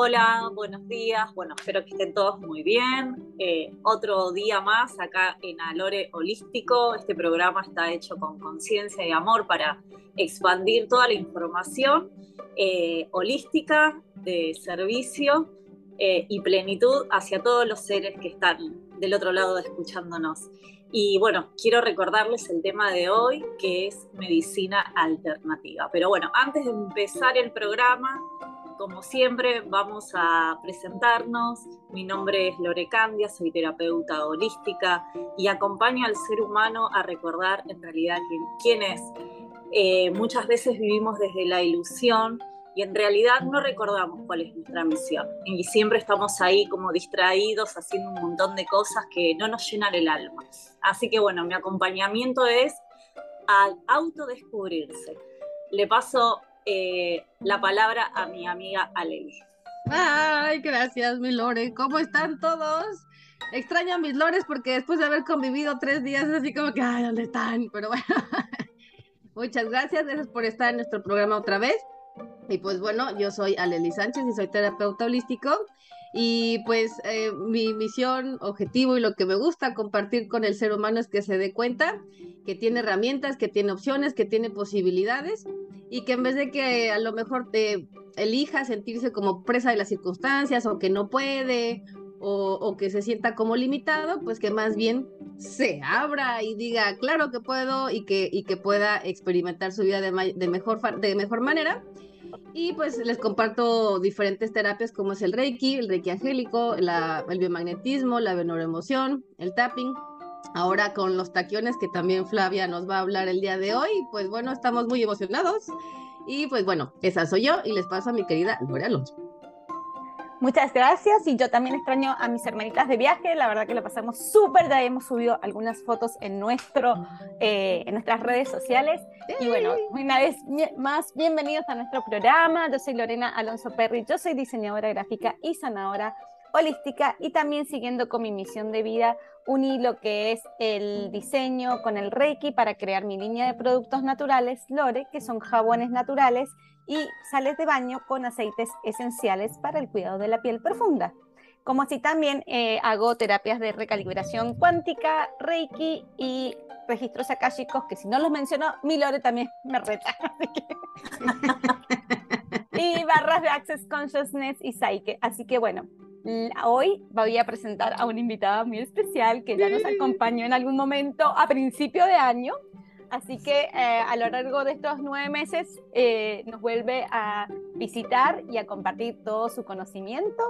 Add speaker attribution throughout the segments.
Speaker 1: Hola, buenos días. Bueno, espero que estén todos muy bien. Eh, otro día más acá en Alore Holístico. Este programa está hecho con conciencia y amor para expandir toda la información eh, holística de servicio eh, y plenitud hacia todos los seres que están del otro lado escuchándonos. Y bueno, quiero recordarles el tema de hoy, que es medicina alternativa. Pero bueno, antes de empezar el programa, como siempre, vamos a presentarnos. Mi nombre es Lore Candia, soy terapeuta holística y acompaño al ser humano a recordar en realidad quién, es. Eh, muchas veces vivimos desde la ilusión y en realidad no recordamos cuál es nuestra misión. Y siempre estamos ahí como distraídos haciendo un montón de cosas que no nos llenan el alma. Así que bueno, mi acompañamiento es al autodescubrirse. Le paso eh, la palabra a mi amiga Aleli.
Speaker 2: Ay, gracias, mi Lore. ¿Cómo están todos? Extraño a mis lores porque después de haber convivido tres días, así como que, ay, ¿dónde están? Pero bueno, muchas gracias, gracias por estar en nuestro programa otra vez. Y pues bueno, yo soy Aleli Sánchez y soy terapeuta holístico. Y pues eh, mi misión, objetivo y lo que me gusta compartir con el ser humano es que se dé cuenta que tiene herramientas, que tiene opciones, que tiene posibilidades y que en vez de que a lo mejor te elija sentirse como presa de las circunstancias o que no puede o, que se sienta como limitado, pues que más bien se abra y diga, claro que puedo y que, y que pueda experimentar su vida de, mejor, de mejor manera. Y pues les comparto diferentes terapias como es el Reiki, el Reiki angélico, el biomagnetismo, la neuroemoción, el tapping. Ahora con los taquiones que también Flavia nos va a hablar el día de hoy, pues bueno, estamos muy emocionados. Y pues bueno, esa soy yo y les paso a mi querida Lore Alonso.
Speaker 3: Muchas gracias. Y yo también extraño a mis hermanitas de viaje, la verdad que lo pasamos súper, ya hemos subido algunas fotos en, nuestro, eh, en nuestras redes sociales. Y bueno, una vez más, bienvenidos a nuestro programa, yo soy Lorena Alonso Perry, yo soy diseñadora gráfica y sanadora holística y también siguiendo con mi misión de vida, uní lo que es el diseño con el Reiki para crear mi línea de productos naturales, Lore, que son jabones naturales y sales de baño con aceites esenciales para el cuidado de la piel profunda. Como así también eh, hago terapias de recalibración cuántica, Reiki y registros akáshicos, que si no los menciono, mi Lore también me reta. y barras de Access Consciousness y Psyche. Así que bueno, hoy voy a presentar a una invitada muy especial que ya nos acompañó en algún momento a principio de año Así que eh, a lo largo de estos nueve meses eh, nos vuelve a visitar y a compartir todo su conocimiento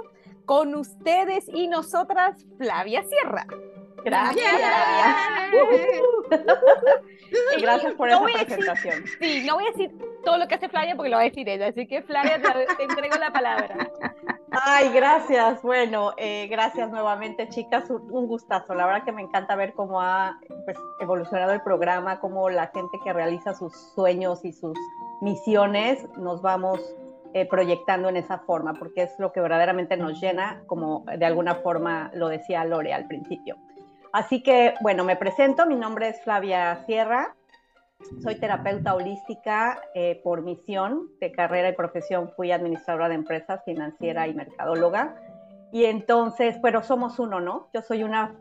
Speaker 3: con ustedes y nosotras, Flavia Sierra.
Speaker 4: Gracias, y gracias por esa presentación.
Speaker 3: sí, no voy a decir todo lo que hace Flavia porque lo va a decir ella, así que Flavia, te entrego la palabra.
Speaker 4: Ay, gracias. Bueno, eh, gracias nuevamente, chicas. Un, gustazo. La verdad que me encanta ver cómo ha pues, evolucionado el programa, cómo la gente que realiza sus sueños y sus misiones nos vamos eh, proyectando en esa forma, porque es lo que verdaderamente nos llena, como de alguna forma lo decía Lore al principio. Así que, bueno, me presento. Mi nombre es Flavia Sierra. Soy terapeuta holística eh, por misión de carrera y profesión. Fui administradora de empresas, financiera y mercadóloga. Y entonces, pero somos uno, ¿no? Yo soy una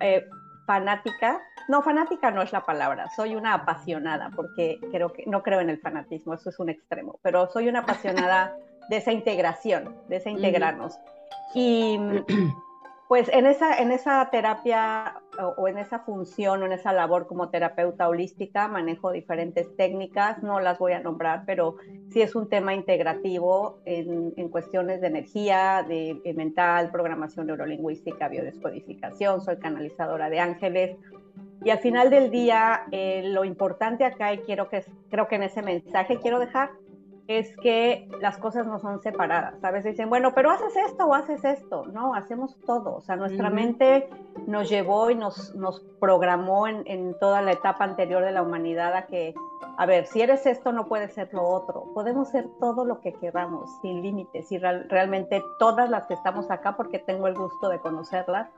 Speaker 4: eh, fanática. No, fanática no es la palabra. Soy una apasionada, porque creo que no creo en el fanatismo, eso es un extremo. Pero soy una apasionada de esa integración, de ese integrarnos. Y pues en esa, en esa terapia o, en esa función o en esa labor como terapeuta holística manejo diferentes técnicas, no las voy a nombrar, pero sí es un tema integrativo en, en cuestiones de energía, de, mental, programación neurolingüística, biodescodificación, soy canalizadora de ángeles. Y al final del día, eh, lo importante acá, y quiero que, creo que en ese mensaje quiero dejar, es que las cosas no son separadas. A veces dicen, bueno, pero haces esto o haces esto. No, hacemos todo. O sea, nuestra mente nos llevó y nos, nos programó en, en, toda la etapa anterior de la humanidad a que, a ver, si eres esto, no puedes ser lo otro. Podemos ser todo lo que queramos, sin límites. Y realmente todas las que estamos acá, porque tengo el gusto de conocerlas,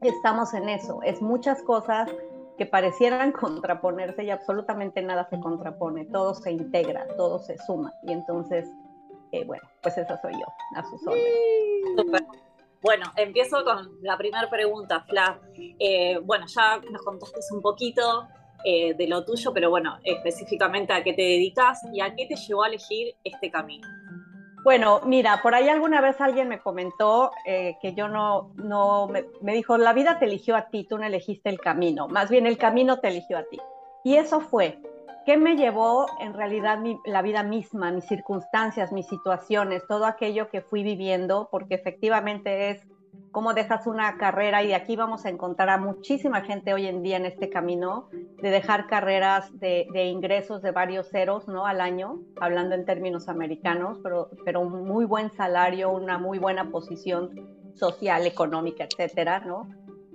Speaker 4: estamos en eso. Es muchas cosas que parecieran contraponerse y absolutamente nada se contrapone, todo se integra, todo se suma. Y entonces eh, bueno, pues esa soy yo, a sus órdenes.
Speaker 1: Bueno, empiezo con la primera pregunta, Fla. Eh, bueno, ya nos contaste un poquito eh, de lo tuyo, pero bueno, específicamente a qué te dedicas y a qué te llevó a elegir este camino.
Speaker 4: Bueno, mira, por ahí alguna vez alguien me comentó eh, que yo no, no, me, dijo, la vida te eligió a ti, tú no elegiste el camino, más bien el camino te eligió a ti. Y eso fue, ¿qué me llevó en realidad la vida misma, mis circunstancias, mis situaciones, todo aquello que fui viviendo? Porque efectivamente es cómo dejas una carrera y de aquí vamos a encontrar a muchísima gente hoy en día en este camino de dejar carreras de, ingresos de varios ceros ¿no? al año, hablando en términos americanos, pero, pero un muy buen salario, una muy buena posición social, económica, etcétera, ¿no?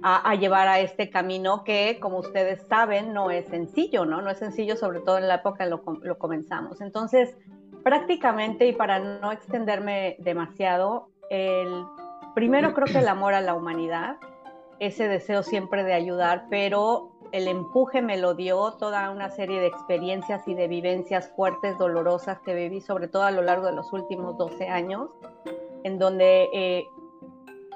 Speaker 4: A, a, llevar a este camino que, como ustedes saben, no es sencillo, ¿no? No es sencillo, sobre todo en la época en lo, lo comenzamos. Entonces, prácticamente, y para no extenderme demasiado, el primero creo que el amor a la humanidad, ese deseo siempre de ayudar, pero el empuje me lo dio toda una serie de experiencias y de vivencias fuertes, dolorosas que viví, sobre todo a lo largo de los últimos 12 años, en donde eh,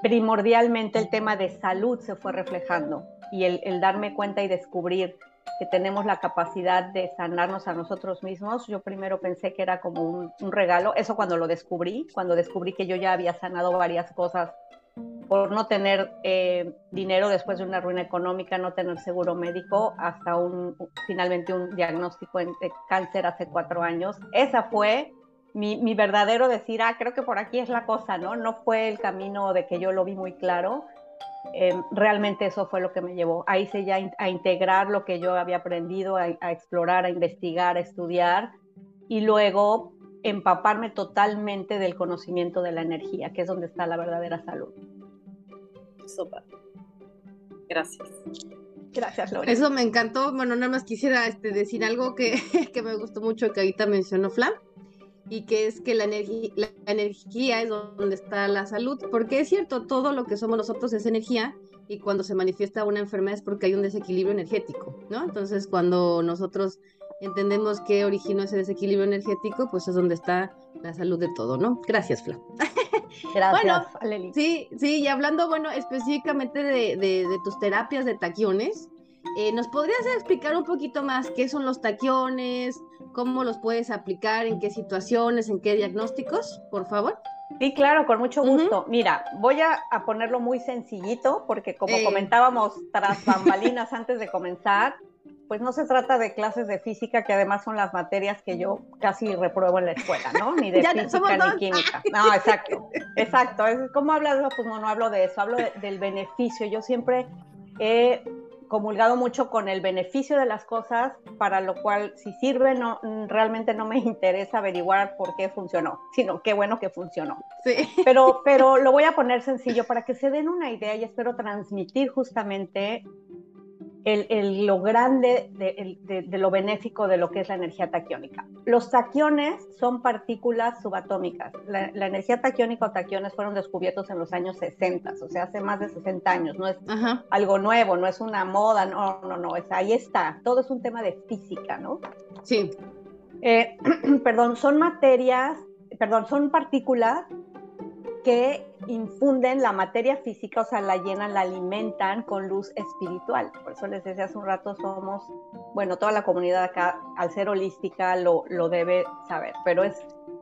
Speaker 4: primordialmente el tema de salud se fue reflejando y el, el, darme cuenta y descubrir que tenemos la capacidad de sanarnos a nosotros mismos, yo primero pensé que era como un, un regalo, eso cuando lo descubrí, cuando descubrí que yo ya había sanado varias cosas por no tener eh, dinero después de una ruina económica, no tener seguro médico, hasta un, finalmente un diagnóstico de cáncer hace cuatro años. Esa fue mi, mi, verdadero decir, ah, creo que por aquí es la cosa, ¿no? No fue el camino de que yo lo vi muy claro. Eh, realmente eso fue lo que me llevó. Ahí hice ya a integrar lo que yo había aprendido, a, a explorar, a investigar, a estudiar y luego empaparme totalmente del conocimiento de la energía, que es donde está la verdadera salud.
Speaker 1: Súper. Gracias.
Speaker 4: Gracias, Lore.
Speaker 2: Eso me encantó. Bueno, nada más quisiera este, decir algo que, que, me gustó mucho que ahorita mencionó Flam, y que es que la, energía, la energía es donde está la salud, porque es cierto, todo lo que somos nosotros es energía, y cuando se manifiesta una enfermedad es porque hay un desequilibrio energético, ¿no? Entonces, cuando nosotros entendemos qué originó ese desequilibrio energético, pues es donde está la salud de todo, ¿no? Gracias, Fla.
Speaker 4: Gracias,
Speaker 2: bueno. Sí, sí, y hablando, bueno, específicamente de, de, de tus terapias de taquiones, eh, ¿nos podrías explicar un poquito más qué son los taquiones, cómo los puedes aplicar, en qué situaciones, en qué diagnósticos, por favor?
Speaker 4: Sí, claro, con mucho gusto. Uh -huh. Mira, voy a, a, ponerlo muy sencillito porque como eh. comentábamos tras bambalinas antes de comenzar, pues no se trata de clases de física, que además son las materias que yo casi repruebo en la escuela, ¿no? Ni de física ni química. No, exacto, exacto. ¿Cómo hablas? Pues no, no hablo de eso, hablo de, del beneficio. Yo siempre he comulgado mucho con el beneficio de las cosas, para lo cual si sirve, no, realmente no me interesa averiguar por qué funcionó, sino qué bueno que funcionó.
Speaker 2: Sí.
Speaker 4: Pero, pero lo voy a poner sencillo para que se den una idea y espero transmitir justamente el, el, lo grande de, de, de, lo benéfico de lo que es la energía taquiónica. Los taquiones son partículas subatómicas. La, la, energía taquiónica o taquiones fueron descubiertos en los años 60, o sea, hace más de 60 años. No es Ajá. algo nuevo, no es una moda, no, no, no, es, ahí está. Todo es un tema de física, ¿no?
Speaker 2: Sí.
Speaker 4: Eh, perdón, son materias, perdón, son partículas que infunden la materia física, o sea, la llenan, la alimentan con luz espiritual. Por eso les decía hace un rato, somos, bueno, toda la comunidad acá, al ser holística, lo, lo debe saber, pero es,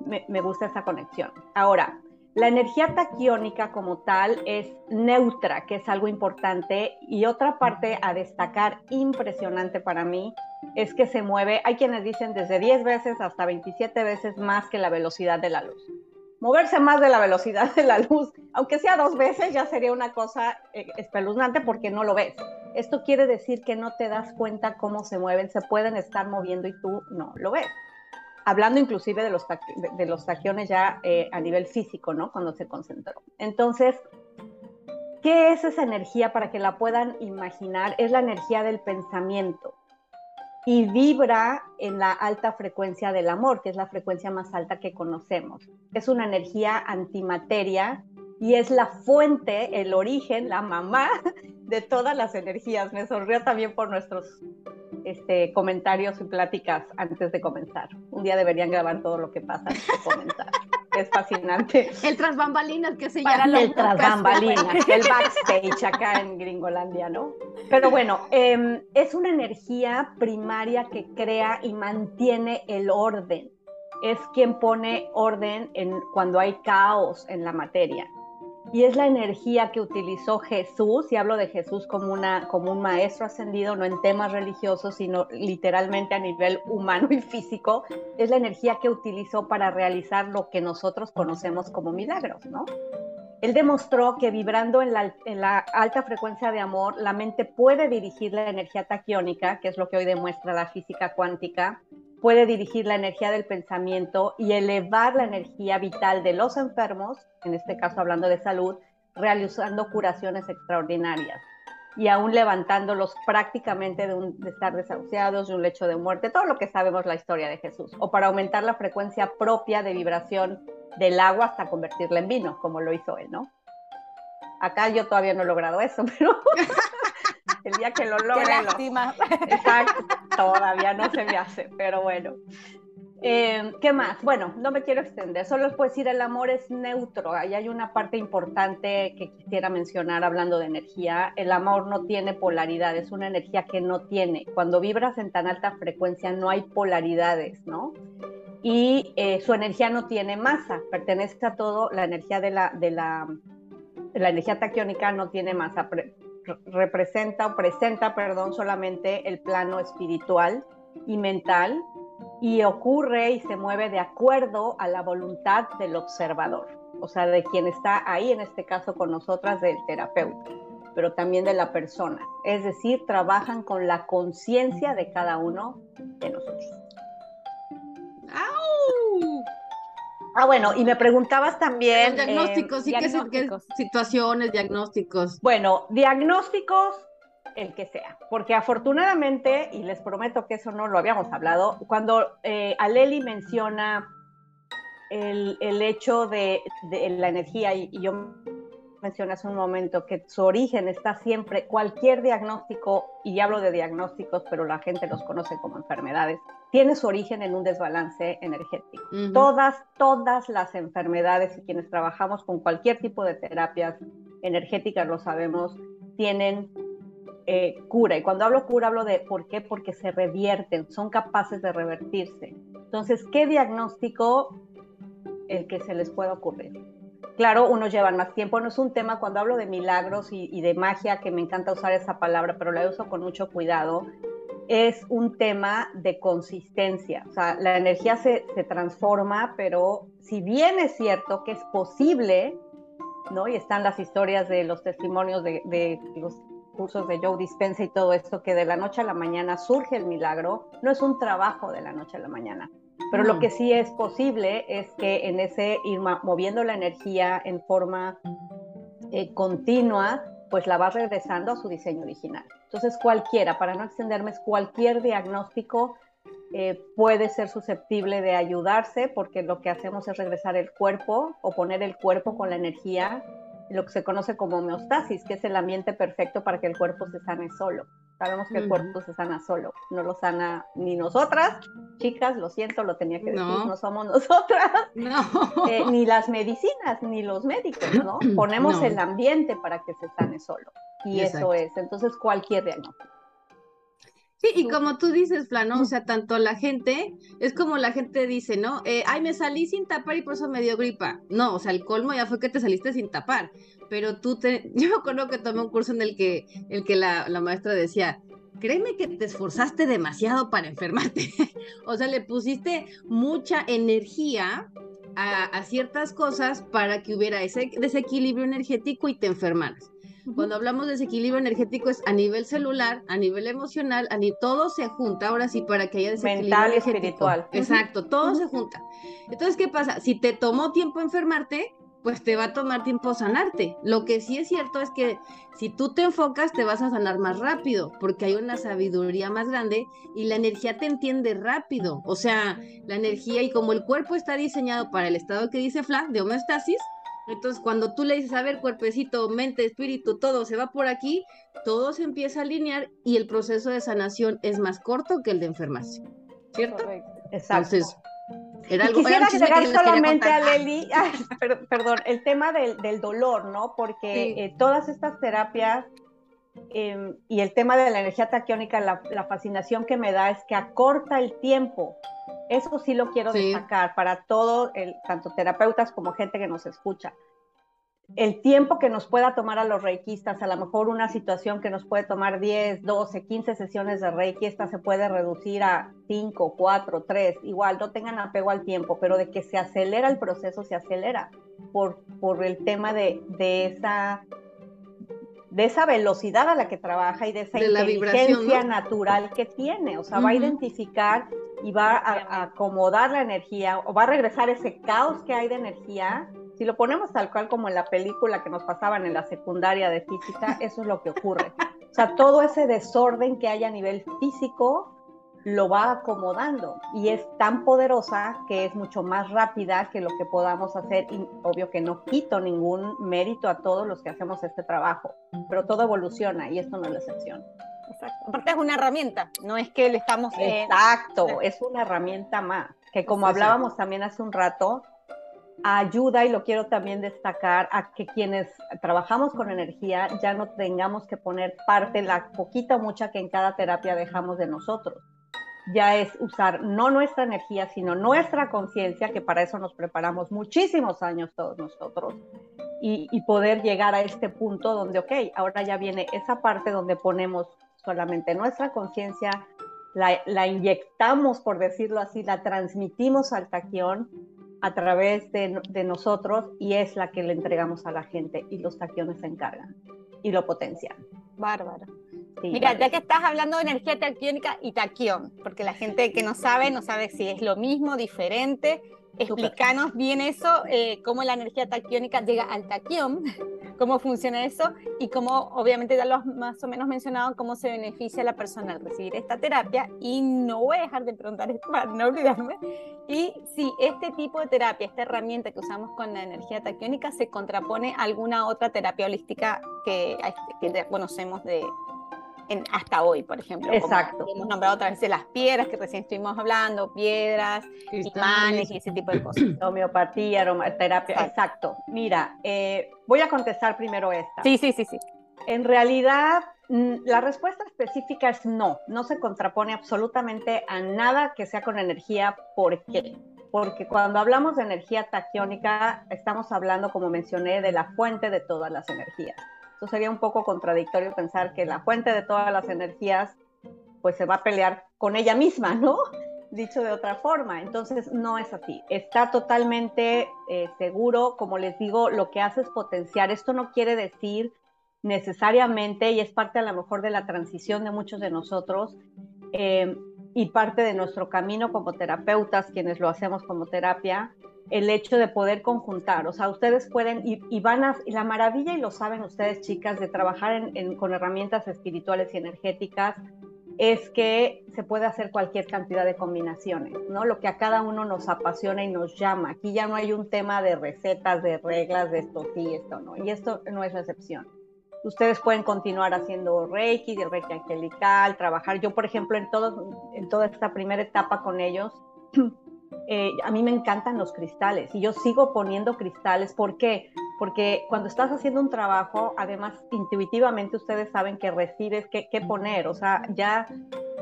Speaker 4: me, me gusta esa conexión. Ahora, la energía taquiónica como tal es neutra, que es algo importante, y otra parte a destacar impresionante para mí es que se mueve, hay quienes dicen desde 10 veces hasta 27 veces más que la velocidad de la luz moverse más de la velocidad de la luz, aunque sea dos veces, ya sería una cosa eh, espeluznante porque no lo ves. Esto quiere decir que no te das cuenta cómo se mueven, se pueden estar moviendo y tú no lo ves. Hablando inclusive de los, de los taquiones ya eh, a nivel físico, ¿no? Cuando se concentró. Entonces, ¿qué es esa energía para que la puedan imaginar? Es la energía del pensamiento y vibra en la alta frecuencia del amor, que es la frecuencia más alta que conocemos. Es una energía antimateria y es la fuente, el origen, la mamá de todas las energías. Me sonrió también por nuestros este, comentarios y pláticas antes de comenzar. Un día deberían grabar todo lo que pasa antes de comenzar. es fascinante.
Speaker 2: El transbambalinas que se
Speaker 3: llama.
Speaker 4: El transbambalinas, el backstage acá en Gringolandia, ¿no? Pero bueno, em, es una energía primaria que crea y mantiene el orden. Es quien pone orden en cuando hay caos en la materia y es la energía que utilizó Jesús, y hablo de Jesús como, una, como un maestro ascendido, no en temas religiosos, sino literalmente a nivel humano y físico, es la energía que utilizó para realizar lo que nosotros conocemos como milagros, ¿no? Él demostró que vibrando en la, en la alta frecuencia de amor, la mente puede dirigir la energía taquiónica, que es lo que hoy demuestra la física cuántica, puede dirigir la energía del pensamiento y elevar la energía vital de los enfermos, en este caso hablando de salud, realizando curaciones extraordinarias y aún levantándolos prácticamente de, un, estar desahuciados, de un lecho de muerte, todo lo que sabemos la historia de Jesús, o para aumentar la frecuencia propia de vibración del agua hasta convertirla en vino, como lo hizo él, ¿no? Acá yo todavía no he logrado eso, pero el día que lo logre. Exacto, todavía no se me hace, pero bueno. Eh, ¿Qué más? Bueno, no me quiero extender, solo puedo decir, el amor es neutro. Ahí hay una parte importante que quisiera mencionar hablando de energía. El amor no tiene polaridad, es una energía que no tiene. Cuando vibras en tan alta frecuencia no hay polaridades, ¿no? Y eh, su energía no tiene masa, pertenece a todo, la energía de la, de la, la energía taquiónica no tiene masa, representa o presenta, perdón, solamente el plano espiritual y mental y ocurre y se mueve de acuerdo a la voluntad del observador, o sea, de quien está ahí, en este caso con nosotras, del terapeuta, pero también de la persona. Es decir, trabajan con la conciencia de cada uno de nosotros. Ah, bueno, y me preguntabas también.
Speaker 2: diagnósticos, sí, ¿qué, situaciones, diagnósticos?
Speaker 4: Bueno, diagnósticos, el que sea, porque afortunadamente, y les prometo que eso no lo habíamos hablado, cuando eh, Aleli menciona el, hecho de, la energía, y, y yo mencioné hace un momento que su origen está siempre, cualquier diagnóstico, y hablo de diagnósticos, pero la gente los conoce como enfermedades, tiene su origen en un desbalance energético. Todas, todas las enfermedades y quienes trabajamos con cualquier tipo de terapias energéticas, lo sabemos, tienen eh, cura. Y cuando hablo cura, hablo de por qué, porque se revierten, son capaces de revertirse. Entonces, ¿qué diagnóstico el que se les pueda ocurrir? Claro, unos llevan más tiempo, no es un tema cuando hablo de milagros y, de magia, que me encanta usar esa palabra, pero la uso con mucho cuidado, es un tema de consistencia. O sea, la energía se, transforma, pero si bien es cierto que es posible, ¿no? Y están las historias de los testimonios de, de los cursos de Joe Dispensa y todo esto, que de la noche a la mañana surge el milagro, no es un trabajo de la noche a la mañana. Pero lo que sí es posible es que en ese ir moviendo la energía en forma eh, continua, pues la va regresando a su diseño original. Entonces cualquiera, para no extenderme, cualquier diagnóstico eh, puede ser susceptible de ayudarse porque lo que hacemos es regresar el cuerpo o poner el cuerpo con la energía, lo que se conoce como homeostasis, que es el ambiente perfecto para que el cuerpo se sane solo. Sabemos que el cuerpo se sana solo, no lo sana ni nosotras, chicas, lo siento, lo tenía que decir, no, somos nosotras, eh, ni las medicinas, ni los médicos, ¿no? Ponemos el ambiente para que se sane solo. Y eso es, entonces cualquier diagnóstico.
Speaker 2: Sí, y como tú dices, Flano, o sea, tanto la gente, es como la gente dice, ¿no? Eh, ay, me salí sin tapar y por eso me dio gripa. No, o sea, el colmo ya fue que te saliste sin tapar pero tú te, yo me acuerdo que tomé un curso en el que, el que la, maestra decía, créeme que te esforzaste demasiado para enfermarte. o sea, le pusiste mucha energía a, ciertas cosas para que hubiera ese desequilibrio energético y te enfermaras. Cuando hablamos de desequilibrio energético es a nivel celular, a nivel emocional, a todo se junta ahora sí para que haya desequilibrio
Speaker 4: Mental y espiritual.
Speaker 2: Exacto, todo se junta. Entonces, ¿qué pasa? Si te tomó tiempo enfermarte, pues te va a tomar tiempo sanarte. Lo que sí es cierto es que si tú te enfocas, te vas a sanar más rápido, porque hay una sabiduría más grande y la energía te entiende rápido. O sea, la energía y como el cuerpo está diseñado para el estado que dice Fla, de homeostasis, entonces cuando tú le dices, a ver, cuerpecito, mente, espíritu, todo se va por aquí, todo se empieza a alinear y el proceso de sanación es más corto que el de enfermarse. ¿Cierto?
Speaker 4: Exacto. quisiera agregar solamente a Leli, perdón, el tema del, dolor, ¿no? Porque eh, todas estas terapias em, y el tema de la energía taquiónica, la, fascinación que me da es que acorta el tiempo. Eso sí lo quiero destacar para todos, tanto terapeutas como gente que nos escucha. El tiempo que nos pueda tomar a los reikistas, a lo mejor una situación que nos puede tomar 10, 12, 15 sesiones de reiki, esta se puede reducir a 5, 4, 3, igual, no tengan apego al tiempo, pero de que se acelera el proceso, se acelera por, por el tema de, esa de esa velocidad a la que trabaja y de esa inteligencia natural que tiene. O sea, va a identificar y va a, acomodar la energía o va a regresar ese caos que hay de energía si lo ponemos tal cual como en la película que nos pasaban en la secundaria de física, eso es lo que ocurre. O sea, todo ese desorden que hay a nivel físico lo va acomodando y es tan poderosa que es mucho más rápida que lo que podamos hacer y obvio que no quito ningún mérito a todos los que hacemos este trabajo, pero todo evoluciona y esto no es la excepción.
Speaker 3: Exacto. Aparte es una herramienta, no es que le estamos...
Speaker 4: Exacto, es una herramienta más, que como hablábamos también hace un rato, ayuda, y lo quiero también destacar, a que quienes trabajamos con energía ya no tengamos que poner parte, la poquita o mucha que en cada terapia dejamos de nosotros. Ya es usar no nuestra energía, sino nuestra conciencia, que para eso nos preparamos muchísimos años todos nosotros, y, poder llegar a este punto donde, ok, ahora ya viene esa parte donde ponemos solamente nuestra conciencia, la, inyectamos, por decirlo así, la transmitimos al taquión a través de, nosotros y es la que le entregamos a la gente y los taquiones se encargan y lo potencian.
Speaker 3: Mira, ya que estás hablando de energía taquiónica y taquión, porque la gente que no sabe, no sabe si es lo mismo, diferente, explícanos bien eso, eh, cómo la energía taquiónica llega al taquión, cómo funciona eso y cómo, obviamente ya lo has más o menos mencionado, cómo se beneficia a la persona al recibir esta terapia. Y no voy a dejar de preguntar esto para no olvidarme. Y si este tipo de terapia, esta herramienta que usamos con la energía taquiónica, se contrapone a alguna otra terapia holística que, que conocemos de, hasta hoy, por ejemplo.
Speaker 4: Exacto.
Speaker 3: hemos nombrado otra vez las piedras que recién estuvimos hablando, piedras, imanes y ese tipo de cosas.
Speaker 4: Homeopatía, aromaterapia, exacto. Mira, eh, voy a contestar primero esta.
Speaker 3: Sí, sí, sí, sí.
Speaker 4: En realidad, mm, la respuesta específica es no, no se contrapone absolutamente a nada que sea con energía. ¿Por qué? Porque cuando hablamos de energía taquiónica, estamos hablando, como mencioné, de la fuente de todas las energías. Sería un poco contradictorio pensar que la fuente de todas las energías pues se va a pelear con ella misma, ¿no? Dicho de otra forma. Entonces no es así. Está totalmente eh, seguro, como les digo, lo que hace es potenciar. Esto no quiere decir necesariamente, y es parte a lo mejor de la transición de muchos de nosotros, eh, y parte de nuestro camino como terapeutas, quienes lo hacemos como terapia, el hecho de poder conjuntar. O sea, ustedes pueden, y, van a, la maravilla, y lo saben ustedes, chicas, de trabajar con herramientas espirituales y energéticas, es que se puede hacer cualquier cantidad de combinaciones, ¿no? Lo que a cada uno nos apasiona y nos llama. Aquí ya no hay un tema de recetas, de reglas, de esto sí, esto no. Y esto no es la excepción. Ustedes pueden continuar haciendo Reiki, de Reiki angelical, trabajar. Yo, por ejemplo, en, en toda esta primera etapa con ellos, Eh, a mí me encantan los cristales y yo sigo poniendo cristales. ¿Por qué? Porque cuando estás haciendo un trabajo, además intuitivamente ustedes saben que recibes qué, poner. O sea, ya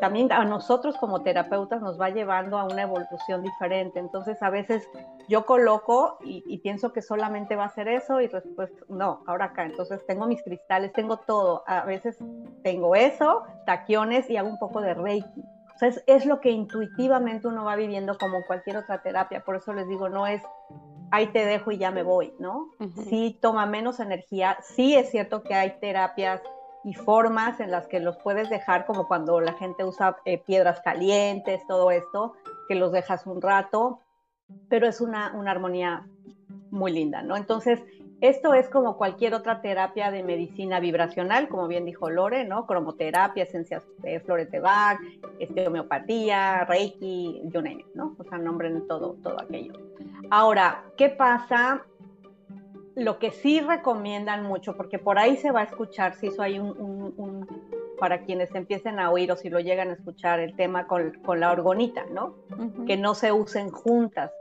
Speaker 4: también a nosotros como terapeutas nos va llevando a una evolución diferente. Entonces a veces yo coloco y, y, pienso que solamente va a ser eso y después no, ahora acá. Entonces tengo mis cristales, tengo todo. A veces tengo eso, taquiones y hago un poco de reiki es, lo que intuitivamente uno va viviendo como cualquier otra terapia. Por eso les digo, no es ahí te dejo y ya me voy, ¿no? Sí toma menos energía. Sí es cierto que hay terapias y formas en las que los puedes dejar, como cuando la gente usa eh, piedras calientes, todo esto, que los dejas un rato, pero es una, una armonía muy linda, ¿no? Entonces, esto es como cualquier otra terapia de medicina vibracional, como bien dijo Lore, ¿no? Cromoterapia, esencias de flores de Bach, este, homeopatía, Reiki, you name ¿no? O sea, nombren todo, todo aquello. Ahora, ¿qué pasa? Lo que sí recomiendan mucho, porque por ahí se va a escuchar, si eso hay un, para quienes empiecen a oír o si lo llegan a escuchar, el tema con, la orgonita, ¿no? Que no se usen juntas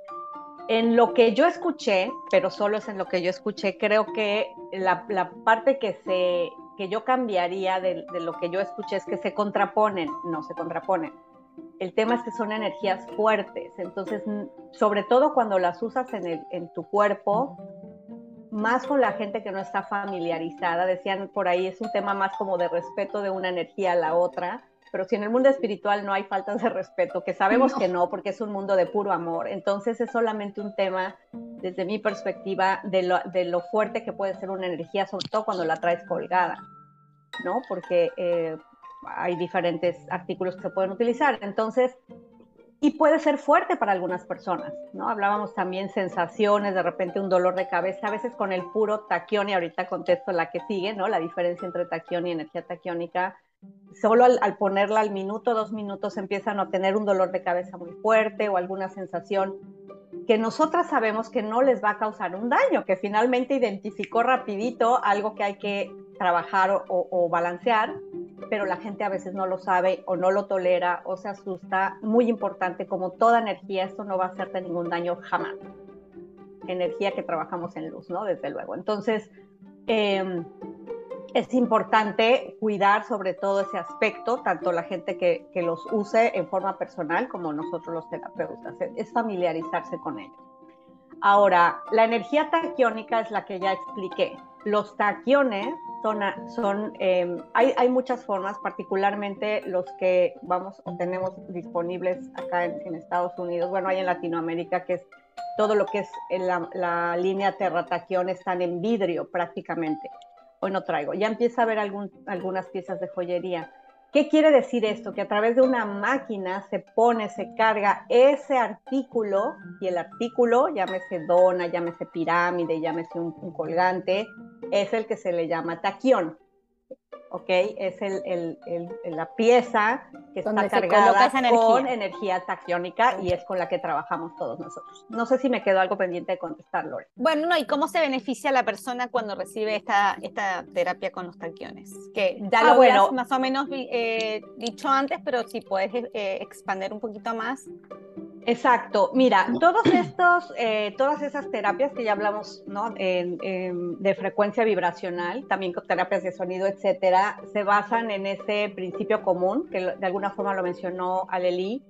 Speaker 4: En lo que yo escuché, pero solo es en lo que yo escuché, creo que la, parte que, se, que yo cambiaría de, lo que yo escuché es que se contraponen, no se contraponen. El tema es que son energías fuertes, entonces, sobre todo cuando las usas en, tu cuerpo, más con la gente que no está familiarizada, decían por ahí, es un tema más como de respeto de una energía a la otra, pero si en el mundo espiritual no hay faltas de respeto, que sabemos que no, porque es un mundo de puro amor, entonces es solamente un tema, desde mi perspectiva, de lo, de lo fuerte que puede ser una energía, sobre todo cuando la traes colgada, ¿no? Porque eh, hay diferentes artículos que se pueden utilizar. Entonces, y puede ser fuerte para algunas personas, ¿no? Hablábamos también sensaciones, de repente un dolor de cabeza, a veces con el puro taquión, y ahorita contesto la que sigue, ¿no? La diferencia entre taquión y energía taquiónica solo al, ponerla al minuto, dos minutos, empiezan a tener un dolor de cabeza muy fuerte o alguna sensación que nosotras sabemos que no les va a causar un daño, que finalmente identificó rapidito algo que hay que trabajar o, balancear, pero la gente a veces no lo sabe o no lo tolera o se asusta. Muy importante, como toda energía, esto no va a hacerte ningún daño jamás. Energía que trabajamos en luz, ¿no? Desde luego. Entonces, eh, es importante cuidar sobre todo ese aspecto, tanto la gente que, los use en forma personal como nosotros los terapeutas, es familiarizarse con ellos. Ahora, la energía taquiónica es la que ya expliqué. Los taquiones son, son em, hay, hay, muchas formas, particularmente los que vamos o tenemos disponibles acá en, Estados Unidos, bueno, hay en Latinoamérica, que es todo lo que es la, la línea terrataquión, están en vidrio prácticamente hoy no traigo. Ya empieza a haber algunas piezas de joyería. ¿Qué quiere decir esto? Que a través de una máquina se pone, se carga ese artículo y el artículo, llámese dona, llámese pirámide, llámese un, un colgante, es el que se le llama taquión. ¿Ok? Es el, la pieza que está cargada con energía taquiónica y es con la que trabajamos todos nosotros. No sé si me quedó algo pendiente de contestar, Lore.
Speaker 3: Bueno, no, ¿y cómo se beneficia la persona cuando recibe esta, esta terapia con los taquiones? Que ya ah, lo bueno, más o menos eh, dicho antes, pero si puedes eh, expandir un poquito más.
Speaker 4: Exacto. Mira, todos estos, eh, todas esas terapias que ya hablamos, ¿no? de frecuencia vibracional, también con terapias de sonido, etcétera, se basan en ese principio común que de alguna forma lo mencionó Aleli,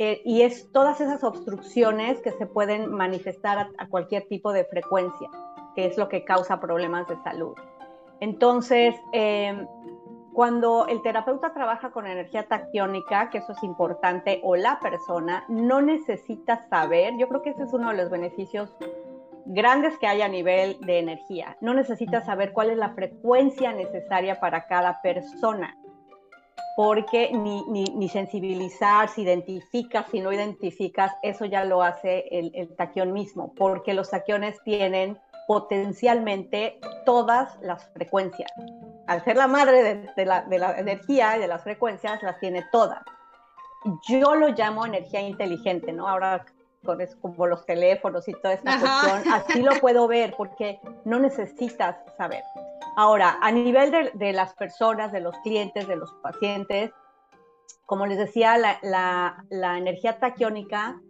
Speaker 4: eh, y es todas esas obstrucciones que se pueden manifestar a cualquier tipo de frecuencia, que es lo que causa problemas de salud. Entonces, eh, cuando el terapeuta trabaja con energía taquiónica, que eso es importante, o la persona, no necesita saber, yo creo que ese es uno de los beneficios grandes que hay a nivel de energía. No necesita saber cuál es la frecuencia necesaria para cada persona, porque ni, ni, sensibilizar, si identificas, si no identificas, eso ya lo hace el, el taquión mismo, porque los taquiones tienen potencialmente todas las frecuencias. Al ser la madre de, la, energía y de las frecuencias, las tiene todas. Yo lo llamo energía inteligente, ¿no? Ahora con eso, como los teléfonos y toda esta cuestión, así lo puedo ver porque no necesitas saber. Ahora, a nivel de, las personas, de los clientes, de los pacientes, como les decía, la, la energía taquiónica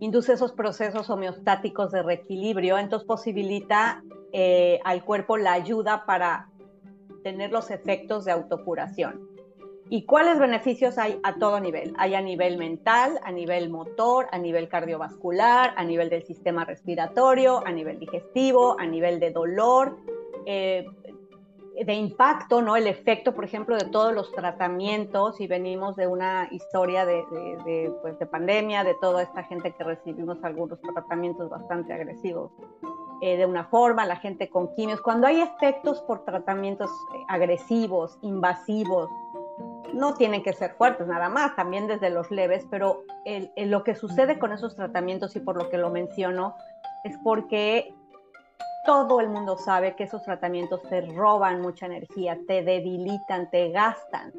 Speaker 4: induce esos procesos homeostáticos de reequilibrio, entonces posibilita eh, al cuerpo la ayuda para tener los efectos de autocuración. ¿Y cuáles beneficios hay a todo nivel? Hay a nivel mental, a nivel motor, a nivel cardiovascular, a nivel del sistema respiratorio, a nivel digestivo, a nivel de dolor, eh, de impacto, ¿no? El efecto, por ejemplo, de todos los tratamientos, y venimos de una historia de, de, pues, de pandemia, de toda esta gente que recibimos algunos tratamientos bastante agresivos eh, de una forma, la gente con quimios. Cuando hay efectos por tratamientos agresivos, invasivos, no tienen que ser fuertes nada más, también desde los leves, pero lo que sucede con esos tratamientos y por lo que lo menciono es porque todo el mundo sabe que esos tratamientos te roban mucha energía, te debilitan, te gastan.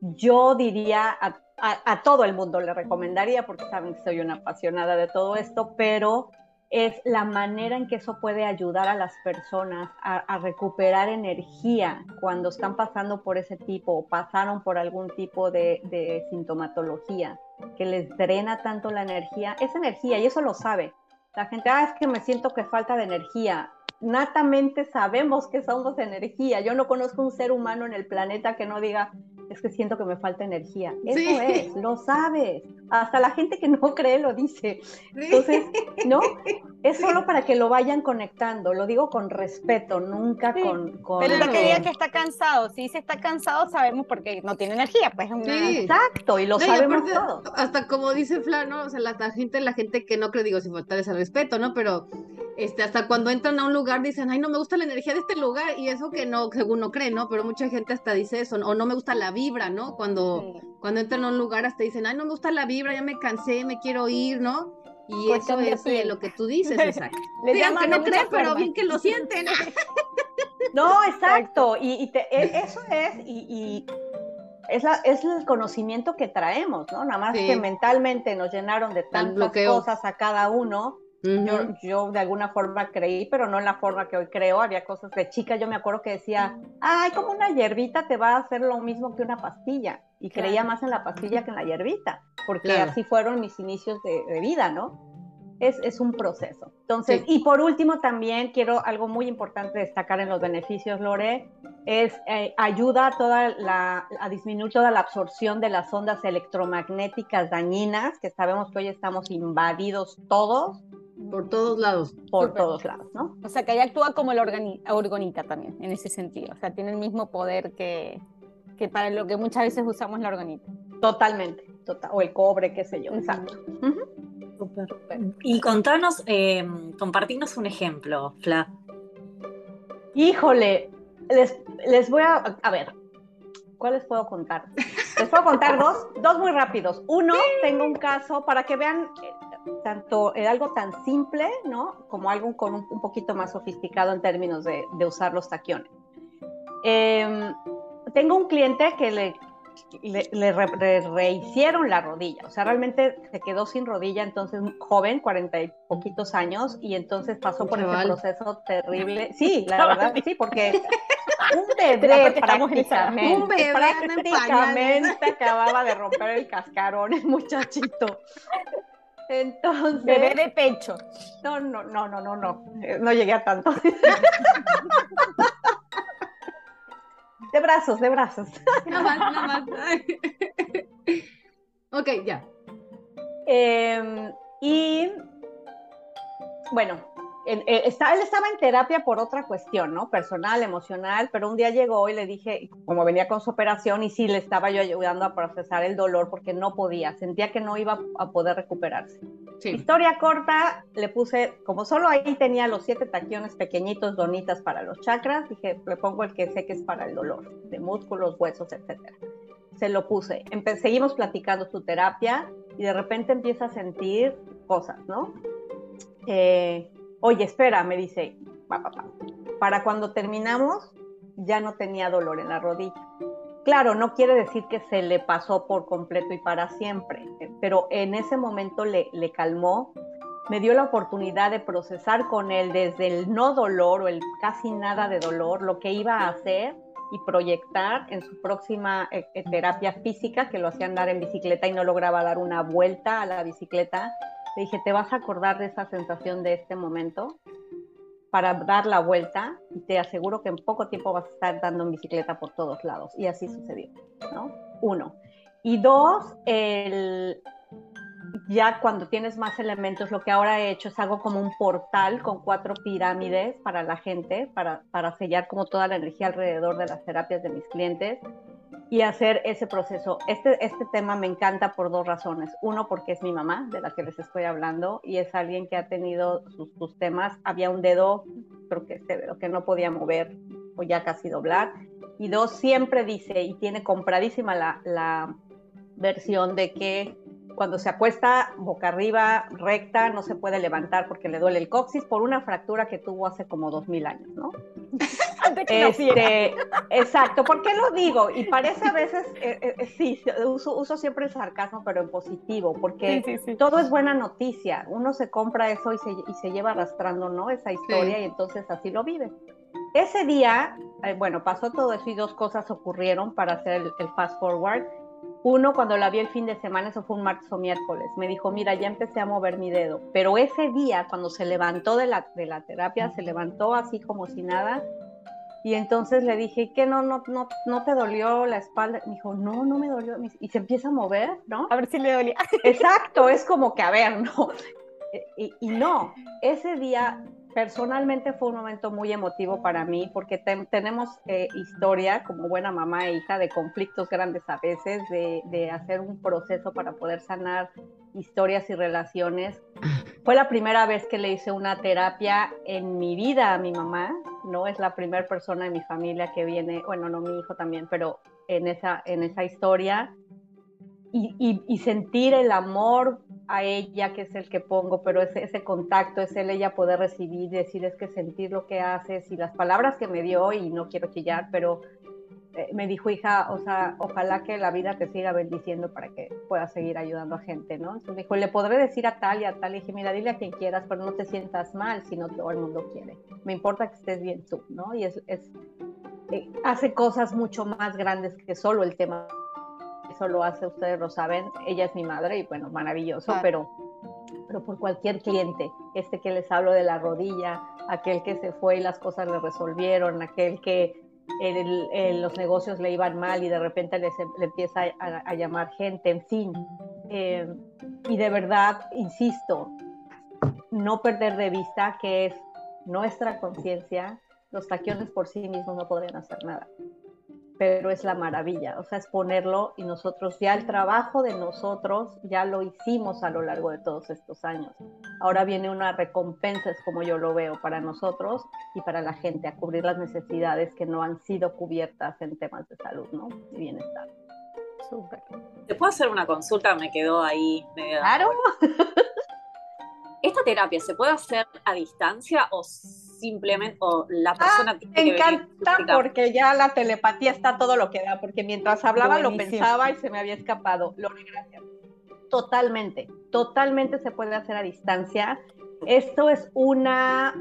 Speaker 4: Yo diría a, todo el mundo le recomendaría, porque saben que soy una apasionada de todo esto, pero es la manera en que eso puede ayudar a las personas a, recuperar energía cuando están pasando por ese tipo o pasaron por algún tipo de, de sintomatología que les drena tanto la energía. Esa energía, y eso lo sabe, La gente, ah, es que me siento que falta de energía natamente sabemos que somos energía. Yo no conozco un ser humano en el planeta que no diga, es que siento que me falta energía. Eso es, lo sabes. Hasta la gente que no cree lo dice. Entonces, ¿no? Es solo para que lo vayan conectando. Lo digo con respeto, nunca con,
Speaker 3: Pero lo que diga que está cansado. Si se está cansado, sabemos porque no tiene energía. Pues
Speaker 4: Exacto, y lo sabemos todos.
Speaker 2: Hasta como dice Flano, o sea, la, gente, la gente que no cree, digo, sin faltar ese respeto, ¿no? Pero este, hasta cuando entran a un lugar dicen, ay, no me gusta la energía de este lugar, y eso que no, según no cree, ¿no? Pero mucha gente hasta dice eso, o no me gusta la vibra, ¿no? Cuando, cuando entran a un lugar hasta dicen, ay, no me gusta la vibra, ya me cansé, me quiero ir, ¿no? Y eso es eh, lo que tú dices, exacto. Le sí, aunque no crean, pero bien que lo sienten.
Speaker 4: no, exacto, y, e, eso es, y, es, es, el conocimiento que traemos, ¿no? Nada más que mentalmente nos llenaron de tantas cosas a cada uno yo, yo de alguna forma creí, pero no en la forma que hoy creo. Había cosas de chica, yo me acuerdo que decía, ay, como una hierbita te va a hacer lo mismo que una pastilla. Y creía más en la pastilla que en la hierbita, porque así fueron mis inicios de, vida, ¿no? Es, es, un proceso. Entonces, y por último también quiero algo muy importante destacar en los beneficios, Lore, es eh, ayuda a, toda la, a disminuir toda la absorción de las ondas electromagnéticas dañinas, que sabemos que hoy estamos invadidos todos
Speaker 2: por todos lados.
Speaker 4: Por todos lados, ¿no?
Speaker 3: O sea, que ahí actúa como la orgonita también, en ese sentido. O sea, tiene el mismo poder que, que para lo que muchas veces usamos la orgonita.
Speaker 4: Totalmente. Total, o el cobre, qué sé yo. Exacto.
Speaker 1: Y contanos, eh, compartirnos un ejemplo, Fla.
Speaker 4: Híjole, les, les voy a. A ver, ¿cuál les puedo contar? Les puedo contar dos, dos muy rápidos. Uno, tengo un caso para que vean tanto en algo tan simple, ¿no? Como algo con un, poquito más sofisticado en términos de, usar los taquiones. Em, tengo un cliente que le, le, rehicieron la rodilla, o sea, realmente se quedó sin rodilla, entonces joven, cuarenta y poquitos años, y entonces pasó por ese proceso terrible. Sí, la verdad, sí, porque un bebé prácticamente, un bebé prácticamente acababa de romper el cascarón, el muchachito. Entonces.
Speaker 3: Bebé de pecho.
Speaker 4: No, no, no, no, no, no. Eh, no llegué a tanto. de brazos, de brazos.
Speaker 2: Nada más, nada más. ok, ya.
Speaker 4: Em, y bueno, él, él, estaba, en terapia por otra cuestión, ¿no? Personal, emocional, pero un día llegó y le dije, como venía con su operación, y sí, le estaba yo ayudando a procesar el dolor porque no podía, sentía que no iba a poder recuperarse. Historia corta, le puse, como solo ahí tenía los siete taquiones pequeñitos, donitas para los chakras, dije, le pongo el que sé que es para el dolor, de músculos, huesos, etcétera. Se lo puse. seguimos platicando su terapia y de repente empieza a sentir cosas, ¿no? Eh, oye, espera, me dice, para cuando terminamos ya no tenía dolor en la rodilla. Claro, no quiere decir que se le pasó por completo y para siempre, pero en ese momento le, le calmó, me dio la oportunidad de procesar con él desde el no dolor o el casi nada de dolor lo que iba a hacer y proyectar en su próxima eh, eh, terapia física, que lo hacía andar en bicicleta y no lograba dar una vuelta a la bicicleta, le dije, ¿te vas a acordar de esa sensación de este momento? Para dar la vuelta y te aseguro que en poco tiempo vas a estar dando en bicicleta por todos lados. Y así sucedió, ¿no? Uno. Y dos, el, ya cuando tienes más elementos, lo que ahora he hecho es algo como un portal con cuatro pirámides para la gente, para, para sellar como toda la energía alrededor de las terapias de mis clientes y hacer ese proceso. Este, este tema me encanta por dos razones. Uno, porque es mi mamá, de la que les estoy hablando, y es alguien que ha tenido sus, temas. Había un dedo, creo que este dedo que no podía mover o ya casi doblar. Y dos, siempre dice, y tiene compradísima la, la versión de que cuando se acuesta boca arriba, recta, no se puede levantar porque le duele el coxis por una fractura que tuvo hace como dos mil años, ¿no? este, exacto, ¿por qué lo digo? Y parece a veces, eh, eh, eh, sí, uso, siempre el sarcasmo, pero en positivo, porque todo es buena noticia. Uno se compra eso y se, y se lleva arrastrando, ¿no? Esa historia y entonces así lo vive. Ese día, bueno, pasó todo eso y dos cosas ocurrieron para hacer el fast forward Uno, cuando la vi el fin de semana, eso fue un martes o miércoles, me dijo, mira, ya empecé a mover mi dedo, pero ese día, cuando se levantó de la, de la terapia, se levantó así como si nada, y entonces le dije, ¿qué no, no, no, no te dolió la espalda? Me dijo, no, no me dolió. Y se empieza a mover, ¿no?
Speaker 3: A ver si le dolía.
Speaker 4: Exacto, es como que, a ver, ¿no? Y, y no, ese día personalmente fue un momento muy emotivo para mí porque tenemos eh, historia como buena mamá e hija de conflictos grandes a veces, de, de, hacer un proceso para poder sanar historias y relaciones. Fue la primera vez que le hice una terapia en mi vida a mi mamá, ¿no? Es la primera persona en mi familia que viene, bueno, no mi hijo también, pero en esa, en esa historia. Y, sentir el amor a ella, que es el que pongo, pero ese, ese contacto es el ella poder recibir, decir es que sentir lo que haces y las palabras que me dio, y no quiero chillar, pero me dijo, hija, o sea, ojalá que la vida te siga bendiciendo para que puedas seguir ayudando a gente, ¿no? Entonces me dijo, le podré decir a tal y a tal, y dije, mira, dile a quien quieras, pero no te sientas mal si no todo el mundo quiere. Me importa que estés bien tú, ¿no? Y es, es eh, hace cosas mucho más grandes que solo el tema eso lo hace, ustedes lo saben, ella es mi madre y bueno, maravilloso, pero, pero por cualquier cliente, este que les hablo de la rodilla, aquel que se fue y las cosas le resolvieron, aquel que los negocios le iban mal y de repente le, le empieza a, llamar gente, en fin. Eh, y de verdad, insisto, no perder de vista que es nuestra conciencia, los taquiones por sí mismos no podrían hacer nada pero es la maravilla, o sea, es ponerlo y nosotros ya el trabajo de nosotros ya lo hicimos a lo largo de todos estos años. Ahora viene una recompensa, es como yo lo veo, para nosotros y para la gente, a cubrir las necesidades que no han sido cubiertas en temas de salud, ¿no? Y bienestar.
Speaker 1: Súper. ¿Te puedo hacer una consulta? Me quedó ahí.
Speaker 4: Claro.
Speaker 1: ¿Esta terapia se puede hacer a distancia o simplemente, o la persona
Speaker 4: ah, Me encanta porque ya la telepatía está todo lo que da, porque mientras hablaba lo pensaba y se me había escapado. Lore, gracias. Totalmente, totalmente se puede hacer a distancia. Esto es una,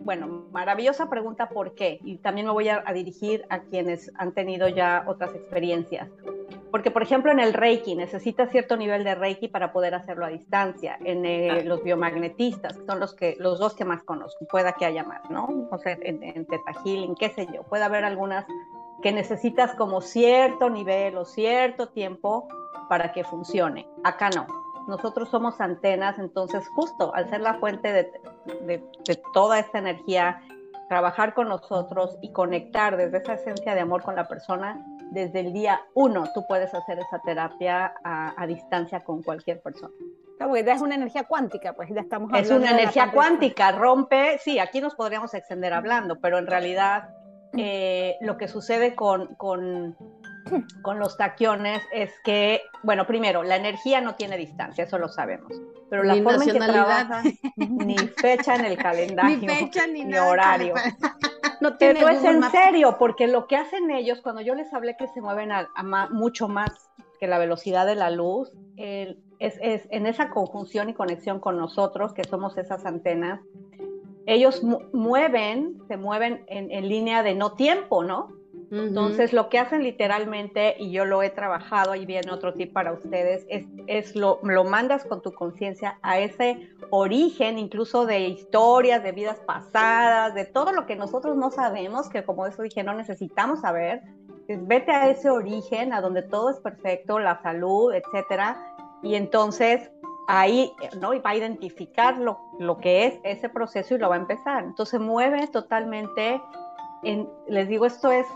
Speaker 4: bueno, maravillosa pregunta, ¿por qué? Y también me voy a dirigir a quienes han tenido ya otras experiencias. Porque, por ejemplo, en el Reiki necesitas cierto nivel de Reiki para poder hacerlo a distancia. En eh, los biomagnetistas, que son los, que, los dos que más conozco, pueda que haya más, ¿no? O sea, en, en Teta Healing, qué sé yo. Puede haber algunas que necesitas como cierto nivel o cierto tiempo para que funcione. Acá no. Nosotros somos antenas, entonces justo al ser la fuente de, de, de toda esta energía, trabajar con nosotros y conectar desde esa esencia de amor con la persona, desde el día uno tú puedes hacer esa terapia a, distancia con cualquier persona.
Speaker 3: es una energía cuántica, pues ya estamos
Speaker 4: hablando. Es una energía cuántica, rompe, sí, aquí nos podríamos extender hablando, pero en realidad eh, lo que sucede con, con, con los taquiones es que, bueno, primero, la energía no tiene distancia, eso lo sabemos, pero la forma en que trabaja, ni fecha en el calendario,
Speaker 3: ni, fecha, ni,
Speaker 4: ni horario. No Pero es en serio, porque lo que hacen ellos, cuando yo les hablé que se mueven a, mucho más que la velocidad de la luz, es, es, en esa conjunción y conexión con nosotros, que somos esas antenas, ellos mueven, se mueven en, en, línea de no tiempo, ¿no? Entonces, lo que hacen literalmente, y yo lo he trabajado, y viene otro tip para ustedes, es, es lo, lo mandas con tu conciencia a ese origen, incluso de historias, de vidas pasadas, de todo lo que nosotros no sabemos, que como eso dije, no necesitamos saber. Es vete a ese origen, a donde todo es perfecto, la salud, etcétera, y entonces ahí ¿no? y va a identificar lo, lo, que es ese proceso y lo va a empezar. Entonces mueve totalmente, en, les digo, esto es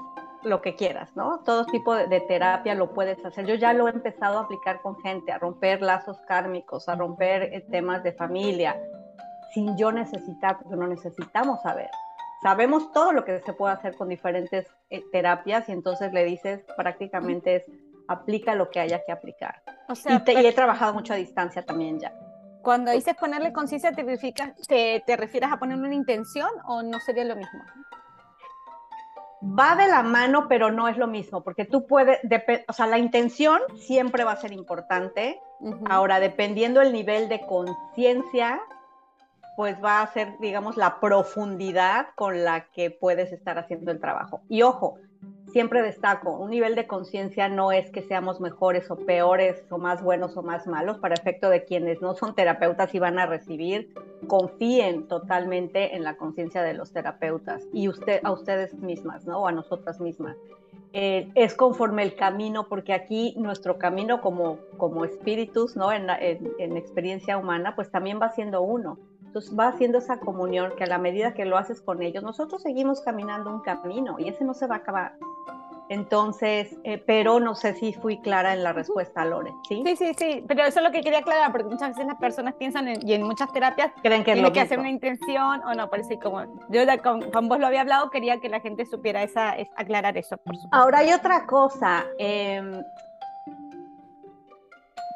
Speaker 4: lo que quieras, ¿no? Todo tipo de, terapia lo puedes hacer. Yo ya lo he empezado a aplicar con gente, a romper lazos kármicos, a romper eh, temas de familia, sin yo necesitar, porque no necesitamos saber. Sabemos todo lo que se puede hacer con diferentes eh, terapias y entonces le dices prácticamente es aplica lo que haya que aplicar. y, he trabajado mucho a distancia también ya.
Speaker 3: Cuando dices ponerle conciencia, ¿te, te, ¿te refieres a poner una intención o no sería lo mismo?
Speaker 4: Va de la mano, pero no es lo mismo, porque tú puedes, o sea, la intención siempre va a ser importante. Ahora, dependiendo el nivel de conciencia, pues va a ser, digamos, la profundidad con la que puedes estar haciendo el trabajo. Y ojo, siempre destaco, un nivel de conciencia no es que seamos mejores o peores o más buenos o más malos para efecto de quienes no son terapeutas y van a recibir, confíen totalmente en la conciencia de los terapeutas y usted, a ustedes mismas, ¿no? O a nosotras mismas. Eh, es conforme el camino, porque aquí nuestro camino como, como espíritus, ¿no? En, en experiencia humana, pues también va siendo uno. Entonces va haciendo esa comunión que a la medida que lo haces con ellos, nosotros seguimos caminando un camino y ese no se va a acabar. Entonces, eh, pero no sé si fui clara en la respuesta, Lore, ¿sí?
Speaker 3: Sí, sí, sí, pero eso es lo que quería aclarar, porque muchas veces las personas piensan, y en muchas terapias,
Speaker 4: creen que
Speaker 3: tiene que hacer una intención o no, parece como, yo con, vos lo había hablado, quería que la gente supiera esa, aclarar eso, por supuesto.
Speaker 4: Ahora hay otra cosa, em,